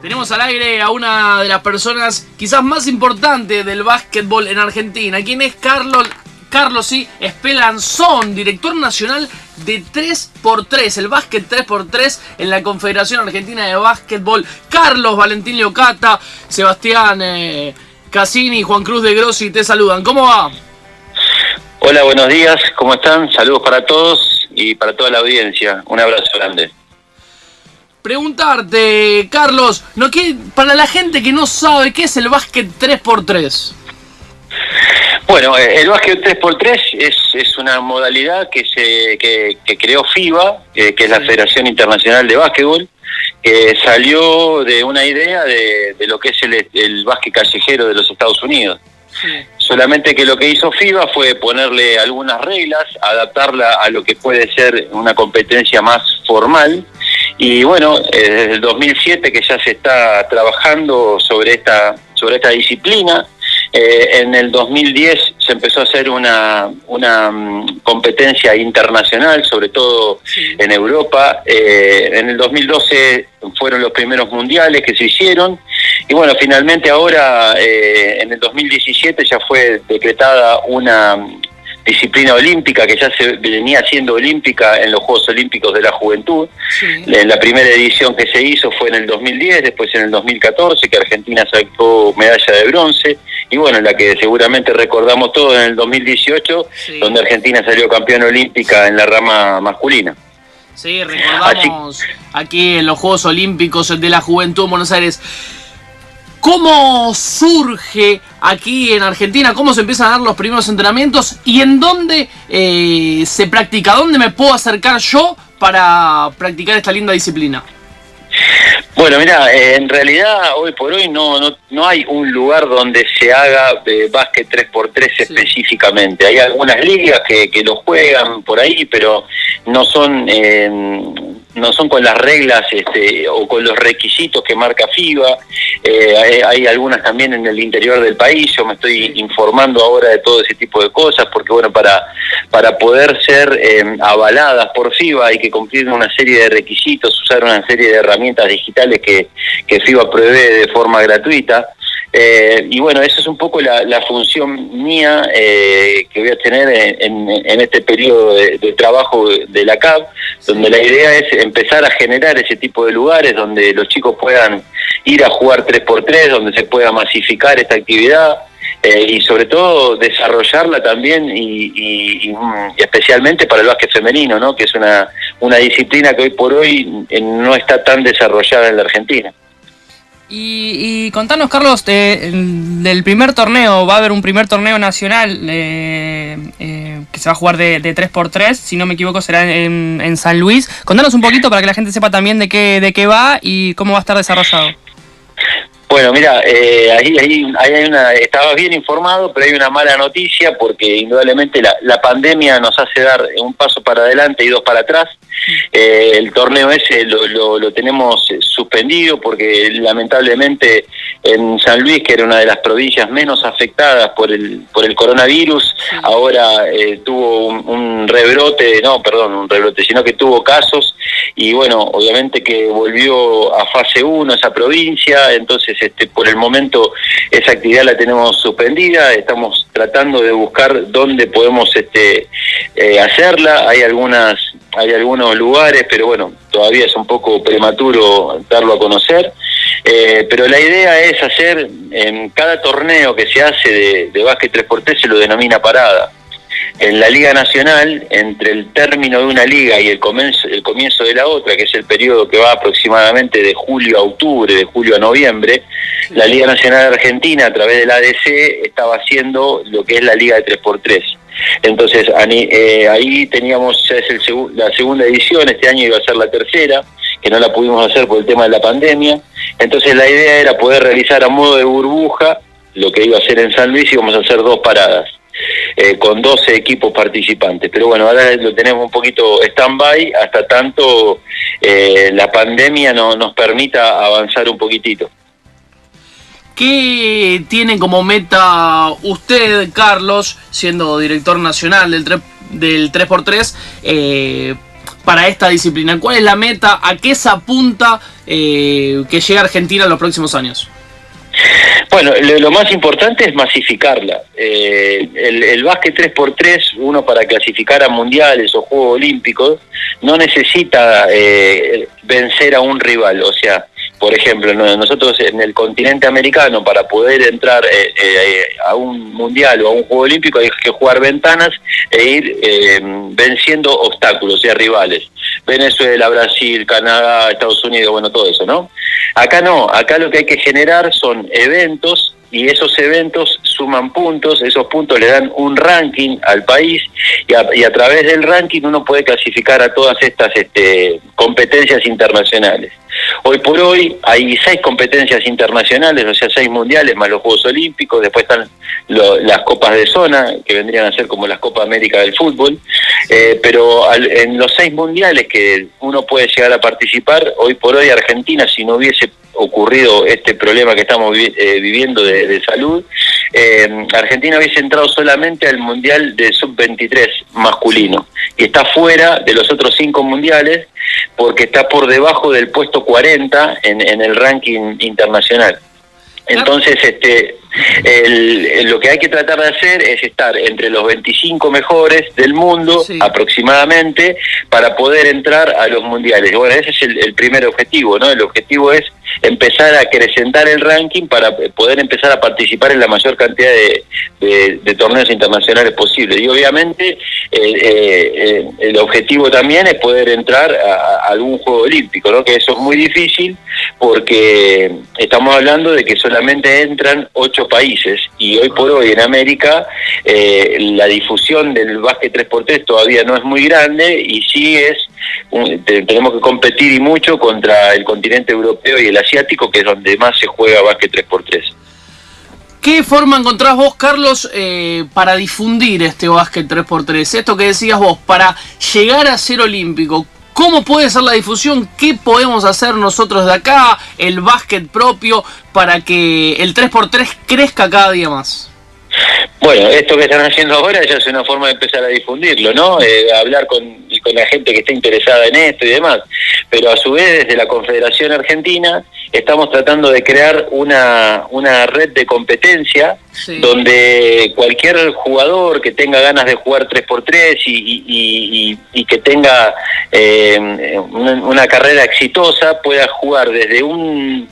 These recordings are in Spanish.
Tenemos al aire a una de las personas quizás más importantes del básquetbol en Argentina. ¿Quién es Carlos? Carlos, sí, Espelanzón, director nacional de 3x3, el básquet 3x3 en la Confederación Argentina de Básquetbol. Carlos, Valentín Leocata, Sebastián eh, Cassini, Juan Cruz de Grossi te saludan. ¿Cómo va? Hola, buenos días, ¿cómo están? Saludos para todos y para toda la audiencia. Un abrazo grande. Preguntarte, Carlos, ¿no, qué, para la gente que no sabe qué es el básquet 3x3. Bueno, eh, el básquet 3x3 es, es una modalidad que se que, creó FIBA, que es la Federación Internacional de Básquetbol, que salió de una idea de, lo que es el, el básquet callejero de los Estados Unidos. Solamente que lo que hizo FIBA fue ponerle algunas reglas, adaptarla a lo que puede ser una competencia más formal. Y bueno, eh, desde el 2007 que ya se está trabajando sobre esta, sobre esta disciplina, eh, en el 2010 se empezó a hacer una, una mm, competencia internacional, sobre todo en Europa. Eh, en el 2012 fueron los primeros mundiales que se hicieron. Y bueno, finalmente ahora, eh, en el 2017 ya fue decretada una disciplina olímpica que ya se venía siendo olímpica en los Juegos Olímpicos de la Juventud. La primera edición que se hizo fue en el 2010, después en el 2014, que Argentina sacó medalla de bronce, y bueno, la que seguramente recordamos todos en el 2018, donde Argentina salió campeona olímpica en la rama masculina. Sí, recordamos aquí en los Juegos Olímpicos de la Juventud en Buenos Aires. ¿Cómo surge aquí en Argentina? ¿Cómo se empiezan a dar los primeros entrenamientos? ¿Y en dónde eh, se practica? ¿Dónde me puedo acercar yo para practicar esta linda disciplina? Bueno, mira, eh, en realidad hoy por hoy no, no, no hay un lugar donde se haga eh, básquet 3x3 específicamente. Hay algunas ligas que, que lo juegan por ahí, pero no son eh, no son con las reglas este, o con los requisitos que marca FIBA. Eh, hay, algunas también en el interior del país. Yo me estoy informando ahora de todo ese tipo de cosas porque, bueno, para, para poder ser eh, avaladas por FIBA hay que cumplir una serie de requisitos, usar una serie de herramientas digitales que, que FIBA provee de forma gratuita. Eh, y bueno, esa es un poco la, función mía eh, que voy a tener en, este periodo de, trabajo de la CAP, donde la idea es empezar a generar ese tipo de lugares donde los chicos puedan ir a jugar 3x3, donde se pueda masificar esta actividad. Eh, y sobre todo desarrollarla también y, especialmente para el básquet femenino, ¿no? que es una, una disciplina que hoy por hoy no está tan desarrollada en la Argentina. Y, contanos, Carlos, del primer torneo, va a haber un primer torneo nacional eh, eh, que se va a jugar de, 3x3, si no me equivoco será en, San Luis. Contanos un poquito para que la gente sepa también de qué, de qué va y cómo va a estar desarrollado. Bueno, mira, eh, ahí, ahí, hay una, estabas bien informado, pero hay una mala noticia porque indudablemente la, la pandemia nos hace dar un paso para adelante y dos para atrás. Eh, el torneo ese lo, lo, tenemos suspendido porque lamentablemente en San Luis, que era una de las provincias menos afectadas por el, por el coronavirus, ahora eh, tuvo un, rebrote, no, perdón, un rebrote, sino que tuvo casos y bueno, obviamente que volvió a fase 1 esa provincia, entonces este, por el momento esa actividad la tenemos suspendida, estamos tratando de buscar dónde podemos este, eh, hacerla, hay algunas hay algunos lugares, pero bueno, todavía es un poco prematuro darlo a conocer. Eh, pero la idea es hacer, en cada torneo que se hace de, de básquet 3x3 se lo denomina parada. En la Liga Nacional, entre el término de una liga y el comienzo, el comienzo de la otra, que es el periodo que va aproximadamente de julio a octubre, de julio a noviembre, la Liga Nacional Argentina, a través del ADC, estaba haciendo lo que es la Liga de 3x3. Entonces eh, ahí teníamos, ya es el la segunda edición, este año iba a ser la tercera, que no la pudimos hacer por el tema de la pandemia. Entonces la idea era poder realizar a modo de burbuja lo que iba a ser en San Luis y vamos a hacer dos paradas. Eh, con 12 equipos participantes. Pero bueno, ahora lo tenemos un poquito stand-by hasta tanto eh, la pandemia no, nos permita avanzar un poquitito. ¿Qué tiene como meta usted, Carlos, siendo director nacional del, del 3x3, eh, para esta disciplina? ¿Cuál es la meta? ¿A qué se apunta que llegue Argentina en los próximos años? Bueno, lo, más importante es masificarla. Eh, el, el básquet 3x3, uno para clasificar a mundiales o Juegos Olímpicos, no necesita eh, vencer a un rival. O sea, por ejemplo, nosotros en el continente americano, para poder entrar eh, eh, a un mundial o a un juego olímpico, hay que jugar ventanas e ir eh, venciendo obstáculos, o sea, rivales. Venezuela, Brasil, Canadá, Estados Unidos, bueno, todo eso, ¿no? Acá no, acá lo que hay que generar son eventos y esos eventos suman puntos, esos puntos le dan un ranking al país y a, través del ranking uno puede clasificar a todas estas este, competencias internacionales. Hoy por hoy hay seis competencias internacionales, o sea, seis mundiales más los Juegos Olímpicos, después están las copas de zona, que vendrían a ser como las Copas América del fútbol, eh, pero en los seis mundiales que uno puede llegar a participar, hoy por hoy Argentina, si no hubiese ocurrido este problema que estamos eh, viviendo de, salud, eh, Argentina hubiese entrado solamente al Mundial de Sub-23 masculino y está fuera de los otros cinco mundiales porque está por debajo del puesto 40 en, en el ranking internacional. Entonces, este, lo que hay que tratar de hacer es estar entre los 25 mejores del mundo aproximadamente para poder entrar a los mundiales. Bueno, ese es el, primer objetivo, ¿no? El objetivo es empezar a acrecentar el ranking para poder empezar a participar en la mayor cantidad de, torneos internacionales posibles. Y obviamente eh, eh, el objetivo también es poder entrar a, algún juego olímpico, ¿no? Que eso es muy difícil porque estamos hablando de que solamente entran ocho países y hoy por hoy en América eh, la difusión del básquet 3x3 todavía no es muy grande y sí es tenemos que competir y mucho contra el continente europeo y el asiático que es donde más se juega básquet 3x3. ¿Qué forma encontrás vos, Carlos, eh, para difundir este básquet 3x3? Esto que decías vos, para llegar a ser olímpico, ¿Cómo puede ser la difusión? ¿Qué podemos hacer nosotros de acá? El básquet propio para que el 3x3 crezca cada día más. Bueno, esto que están haciendo ahora ya es una forma de empezar a difundirlo, ¿no? Eh, hablar con, la gente que está interesada en esto y demás. Pero a su vez, desde la Confederación Argentina, estamos tratando de crear una, una red de competencia donde cualquier jugador que tenga ganas de jugar 3x3 y, y, que tenga eh, una, carrera exitosa pueda jugar desde un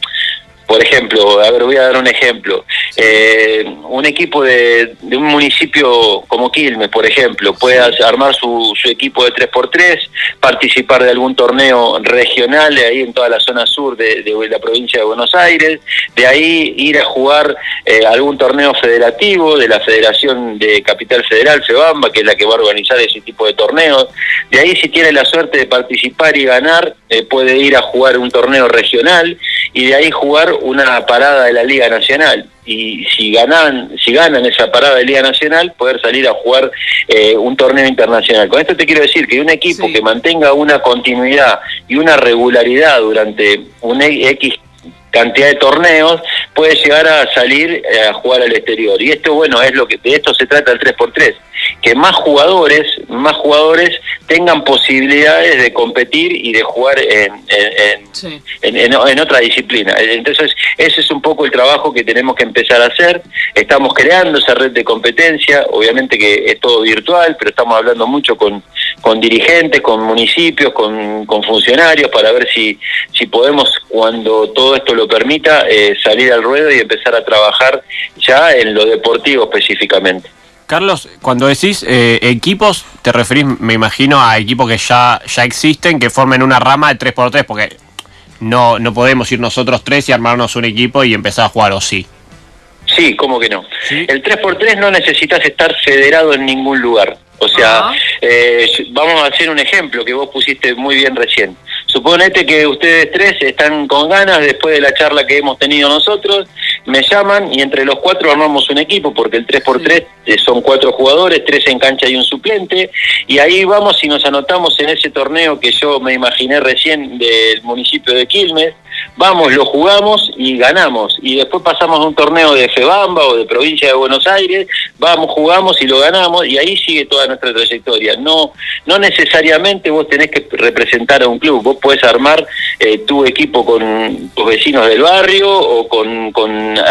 por ejemplo, a ver, voy a dar un ejemplo. Eh, un equipo de, un municipio como Quilmes, por ejemplo, puede armar su, su equipo de 3x3, participar de algún torneo regional ahí en toda la zona sur de, la provincia de Buenos Aires, de ahí ir a jugar eh, algún torneo federativo de la Federación de Capital Federal, FEBAMBA, que es la que va a organizar ese tipo de torneos. De ahí, si tiene la suerte de participar y ganar, eh, puede ir a jugar un torneo regional y de ahí jugar una parada de la Liga Nacional. Y si ganan si ganan esa parada de Liga Nacional poder salir a jugar eh, un torneo internacional. Con esto te quiero decir que un equipo que mantenga una continuidad y una regularidad durante un X cantidad de torneos puede llegar a salir eh, a jugar al exterior. Y esto bueno es lo que de esto se trata el 3x3 que más jugadores, más jugadores tengan posibilidades de competir y de jugar en, en, otra disciplina. Entonces, ese es un poco el trabajo que tenemos que empezar a hacer. Estamos creando esa red de competencia, obviamente que es todo virtual, pero estamos hablando mucho con, con dirigentes, con municipios, con, con funcionarios, para ver si, si podemos, cuando todo esto lo permita, eh, salir al ruedo y empezar a trabajar ya en lo deportivo específicamente. Carlos, cuando decís eh, equipos, te referís, me imagino, a equipos que ya, ya existen, que formen una rama de 3x3, porque no, no podemos ir nosotros tres y armarnos un equipo y empezar a jugar, ¿o sí? Sí, ¿cómo que no? El 3x3 no necesitas estar federado en ningún lugar. O sea, eh, vamos a hacer un ejemplo que vos pusiste muy bien recién. Suponete que ustedes tres están con ganas después de la charla que hemos tenido nosotros, me llaman y entre los cuatro armamos un equipo, porque el 3x3 eh, son cuatro jugadores, tres en cancha y un suplente, y ahí vamos y nos anotamos en ese torneo que yo me imaginé recién del municipio de Quilmes, vamos, lo jugamos y ganamos. Y después pasamos a un torneo de FEBAMBA o de provincia de Buenos Aires, vamos, jugamos y lo ganamos y ahí sigue toda nuestra trayectoria. No, no necesariamente vos tenés que representar a un club, vos podés armar eh, tu equipo con tus vecinos del barrio o con,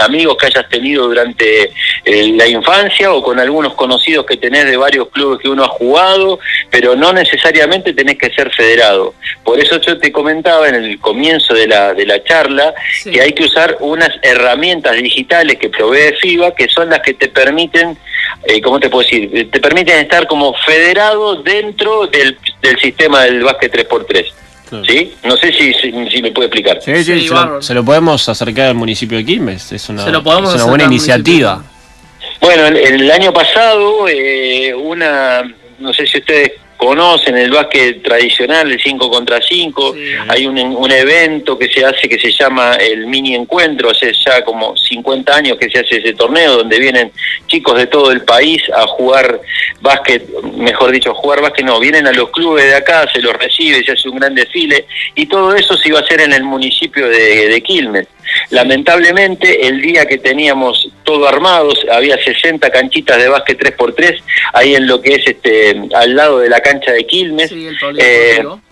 amigos que hayas tenido durante eh, la infancia o con algunos conocidos que tenés de varios clubes que uno ha jugado, pero no necesariamente tenés que ser federado. Por eso yo te comentaba en el comienzo de la, de la charla que hay que usar unas herramientas digitales que provee FIBA que son las que te permiten, eh, ¿cómo te puedo decir? Te permiten estar como federado dentro del, del sistema del básquet 3x3. ¿Sí? No sé si, si, me puede explicar. Sí, sí, se, lo, podemos acercar al municipio de Quilmes. Es una, es una buena iniciativa. Bueno, el, el, año pasado, eh, una, no sé si ustedes conocen el básquet tradicional, el 5 contra 5. Hay un, un, evento que se hace que se llama el mini encuentro, hace ya como 50 años que se hace ese torneo, donde vienen chicos de todo el país a jugar básquet, mejor dicho, jugar básquet, no, vienen a los clubes de acá, se los recibe, se hace un gran desfile, y todo eso se iba a hacer en el municipio de, de Quilmes. Lamentablemente, el día que teníamos todo armado, había 60 canchitas de básquet 3x3, ahí en lo que es este al lado de la cancha de Quilmes. el, polideportivo. Eh,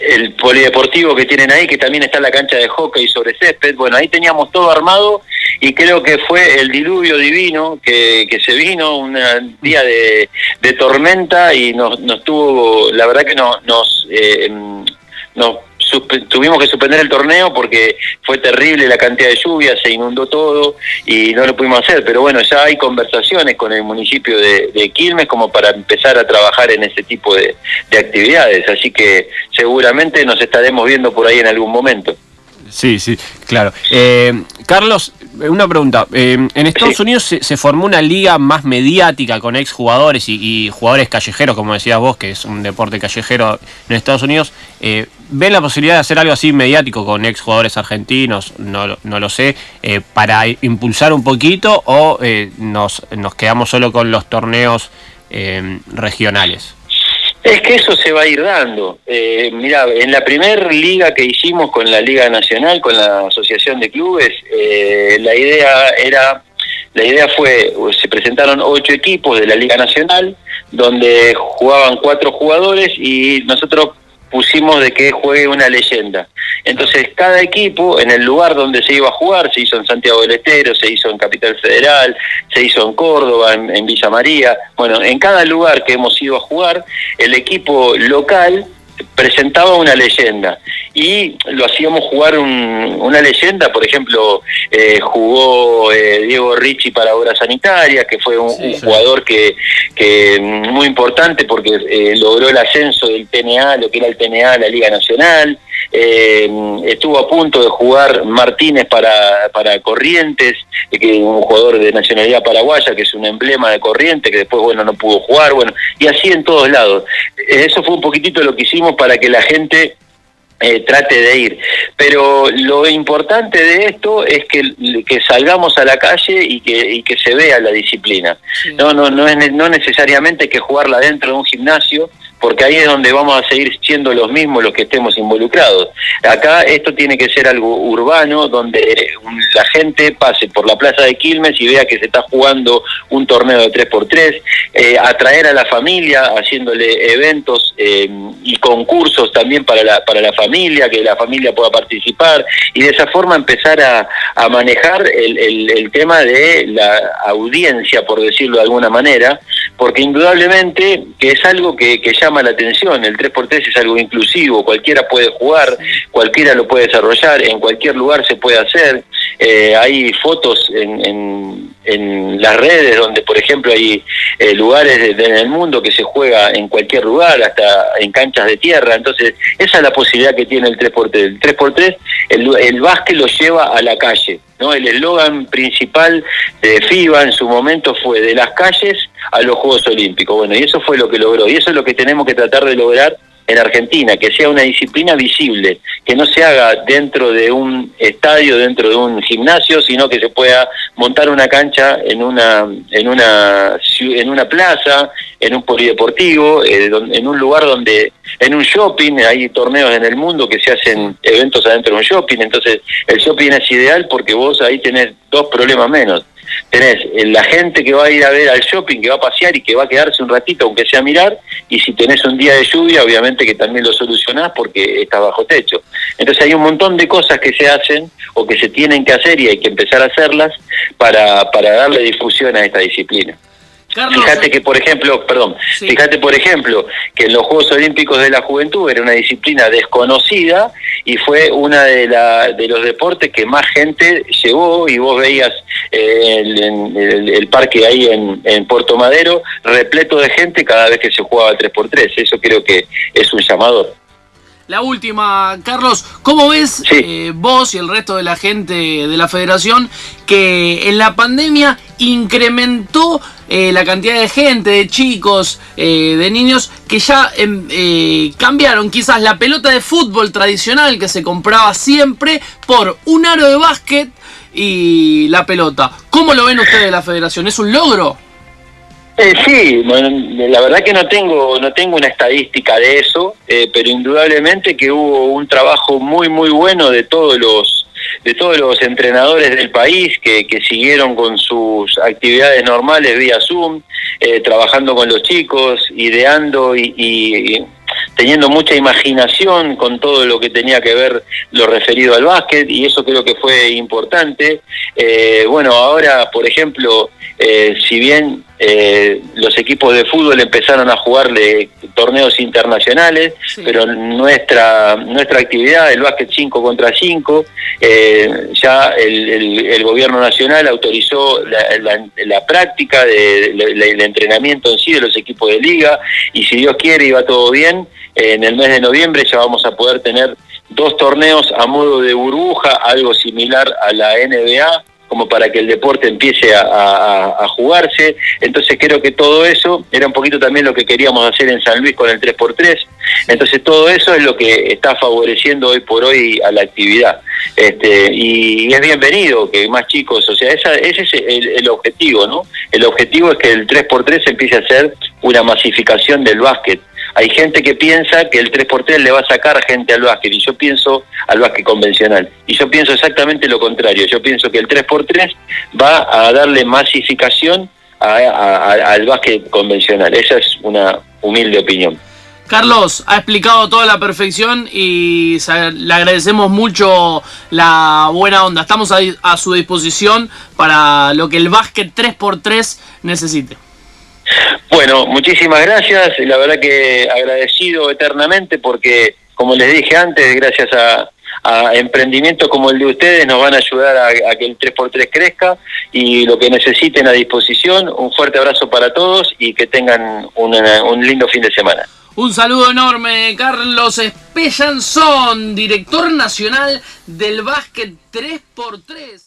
el polideportivo que tienen ahí, que también está la cancha de hockey sobre césped. Bueno, ahí teníamos todo armado y creo que fue el diluvio divino que, que se vino, un día de, de, tormenta y nos, nos tuvo, la verdad que no, nos, eh, nos tuvimos que suspender el torneo porque fue terrible la cantidad de lluvia, se inundó todo y no lo pudimos hacer. Pero bueno, ya hay conversaciones con el municipio de, Quilmes como para empezar a trabajar en ese tipo de, actividades. Así que seguramente nos estaremos viendo por ahí en algún momento. Sí, sí, claro. Eh, Carlos, una pregunta. Eh, en Estados Unidos se, formó una liga más mediática con exjugadores y, y jugadores callejeros, como decías vos, que es un deporte callejero en Estados Unidos. Eh, ¿Ven la posibilidad de hacer algo así mediático con exjugadores argentinos? No, no lo sé, eh, para impulsar un poquito o eh, nos, nos quedamos solo con los torneos regionales? Es que eso se va a ir dando. Eh, mira, en la primera liga que hicimos con la Liga Nacional, con la Asociación de Clubes, eh, la idea era, la idea fue, se presentaron ocho equipos de la Liga Nacional, donde jugaban cuatro jugadores y nosotros pusimos de que juegue una leyenda. Entonces, cada equipo, en el lugar donde se iba a jugar, se hizo en Santiago del Estero, se hizo en Capital Federal, se hizo en Córdoba, en, Villa María. Bueno, en cada lugar que hemos ido a jugar, el equipo local presentaba una leyenda y lo hacíamos jugar una leyenda, por ejemplo, eh, jugó eh, Diego Ricci para Obras Sanitarias, que fue un, jugador que, que muy importante porque eh, logró el ascenso del TNA, lo que era el TNA, la Liga Nacional, eh, estuvo a punto de jugar Martínez para, para Corrientes, que es un jugador de nacionalidad paraguaya, que es un emblema de Corrientes, que después, bueno, no pudo jugar, bueno, y así en todos lados. Eso fue un poquitito lo que hicimos para que la gente eh, trate de ir. Pero lo importante de esto es que, que salgamos a la calle y que, y que se vea la disciplina. No, no, no es no necesariamente que jugarla dentro de un gimnasio, porque ahí es donde vamos a seguir siendo los mismos los que estemos involucrados. Acá esto tiene que ser algo urbano, donde la gente pase por la plaza de Quilmes y vea que se está jugando un torneo de 3x3, eh, atraer a la familia haciéndole eventos eh, y concursos también para la, para la familia, que la familia pueda participar y de esa forma empezar a, a manejar el, el, el tema de la audiencia, por decirlo de alguna manera, porque indudablemente que es algo que, que llama la atención, el 3x3 es algo inclusivo, cualquiera puede jugar, cualquiera lo puede desarrollar, en cualquier lugar se puede hacer, eh, hay fotos en, en, las redes donde, por ejemplo, hay eh, lugares en el mundo que se juega en cualquier lugar, hasta en canchas de tierra. Entonces, esa es la posibilidad que tiene el 3x3. El 3x3, el, el básquet lo lleva a la calle. ¿no? El eslogan principal de FIBA en su momento fue de las calles a los Juegos Olímpicos. Bueno, y eso fue lo que logró. Y eso es lo que tenemos que tratar de lograr en Argentina, que sea una disciplina visible, que no se haga dentro de un estadio, dentro de un gimnasio, sino que se pueda montar una cancha en una en una en una plaza, en un polideportivo, eh, en un lugar donde en un shopping, hay torneos en el mundo que se hacen eventos adentro de un shopping, entonces el shopping es ideal porque vos ahí tenés dos problemas menos. Tenés eh, la gente que va a ir a ver al shopping, que va a pasear y que va a quedarse un ratito, aunque sea a mirar, y si tenés un día de lluvia, obviamente que también lo solucionás porque está bajo techo. Entonces hay un montón de cosas que se hacen o que se tienen que hacer y hay que empezar a hacerlas para, para darle difusión a esta disciplina fíjate eh, que, por ejemplo, perdón, fíjate, por ejemplo, que en los Juegos Olímpicos de la Juventud era una disciplina desconocida y fue una de, la, de los deportes que más gente llevó y vos veías eh, el, parque ahí en, en, Puerto Madero repleto de gente cada vez que se jugaba el 3x3. Eso creo que es un llamador. La última, Carlos, ¿cómo ves eh, vos y el resto de la gente de la federación que en la pandemia incrementó eh, la cantidad de gente, de chicos, eh, de niños que ya em, cambiaron quizás la pelota de fútbol tradicional que se compraba siempre por un aro de básquet y la pelota? ¿Cómo lo ven ustedes de la federación? ¿Es un logro? Eh, sí, la verdad que no tengo no tengo una estadística de eso, eh, pero indudablemente que hubo un trabajo muy muy bueno de todos los de todos los entrenadores del país que, que siguieron con sus actividades normales vía Zoom, eh, trabajando con los chicos, ideando y, teniendo mucha imaginación con todo lo que tenía que ver lo referido al básquet y eso creo que fue importante. bueno, ahora, por ejemplo, si bien eh, los equipos de fútbol empezaron a jugarle torneos internacionales, pero nuestra nuestra actividad, el básquet 5 contra 5, eh, ya el, gobierno nacional autorizó la, práctica del entrenamiento en sí de los equipos de liga y si Dios quiere y va todo bien, en el mes de noviembre ya vamos a poder tener dos torneos a modo de burbuja, algo similar a la NBA, como para que el deporte empiece a, jugarse. Entonces creo que todo eso era un poquito también lo que queríamos hacer en San Luis con el 3x3. Entonces todo eso es lo que está favoreciendo hoy por hoy a la actividad. Este, y, es bienvenido que más chicos, o sea, ese es el, el, objetivo, ¿no? El objetivo es que el 3x3 empiece a ser una masificación del básquet hay gente que piensa que el 3x3 le va a sacar gente al básquet y yo pienso al básquet convencional. Y yo pienso exactamente lo contrario. Yo pienso que el 3x3 va a darle masificación al básquet convencional. Esa es una humilde opinión. Carlos, ha explicado toda la perfección y le agradecemos mucho la buena onda. Estamos a su disposición para lo que el básquet 3x3 necesite. Bueno, muchísimas gracias. La verdad que agradecido eternamente porque, como les dije antes, gracias a, emprendimientos como el de ustedes nos van a ayudar a, que el 3x3 crezca y lo que necesiten a disposición. Un fuerte abrazo para todos y que tengan un lindo fin de semana. Un saludo enorme, Carlos Espellanzón, director nacional del básquet 3x3.